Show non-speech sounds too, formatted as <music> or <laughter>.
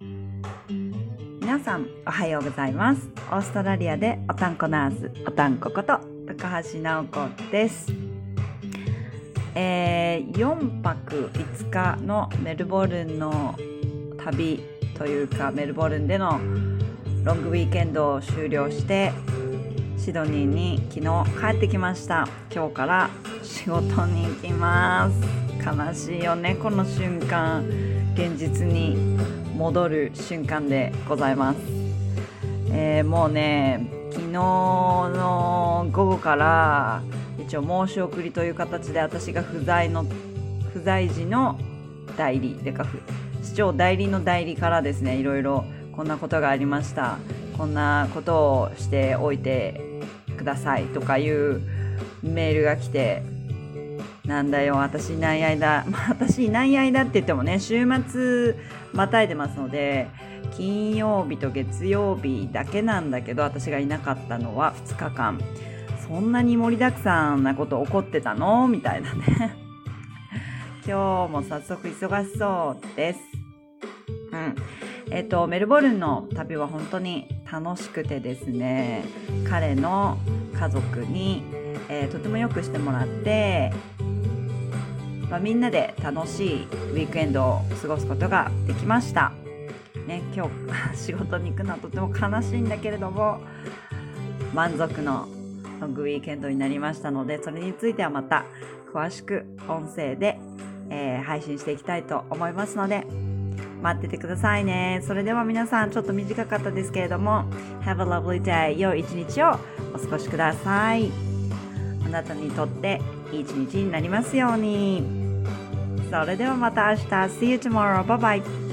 皆さんおはようございます。オーストラリアでおたんこナースおたんここと高橋直子です。えー、4泊5日のメルボルンの旅というかメルボルンでのロングウィーケンドを終了してシドニーに昨日帰ってきました。今日から仕事に行きます。悲しいよねこの瞬間。現実に。戻る瞬間でございます、えー、もうね昨日の午後から一応申し送りという形で私が不在の不在時の代理でか市長代理の代理からですねいろいろこんなことがありました。こんなことをしておいてくださいとかいうメールが来てなんだよ私いない間、<laughs> まあ、私いない間って言ってもね週末またいでますので金曜日と月曜日だけなんだけど私がいなかったのは2日間。そんなに盛りだくさんなこと起こってたの？みたいなね。<laughs> 今日も早速忙しそうです。うん。えっ、とメルボルンの旅は本当に楽しくてですね彼の家族に、えー、とてもよくしてもらってまあ、みんなで楽しいウィークエンドを過ごすことができました。ね、今日 <laughs> 仕事に行くのはとても悲しいんだけれども満足のロングウィーケンドになりましたのでそれについてはまた詳しく音声で、えー、配信していきたいと思いますので待っててくださいね。それでは皆さんちょっと短かったですけれども Have a lovely day 良い一日をお過ごしください。あなたにとっていい一日になりますように。それではまた明日。See you tomorrow. Bye bye.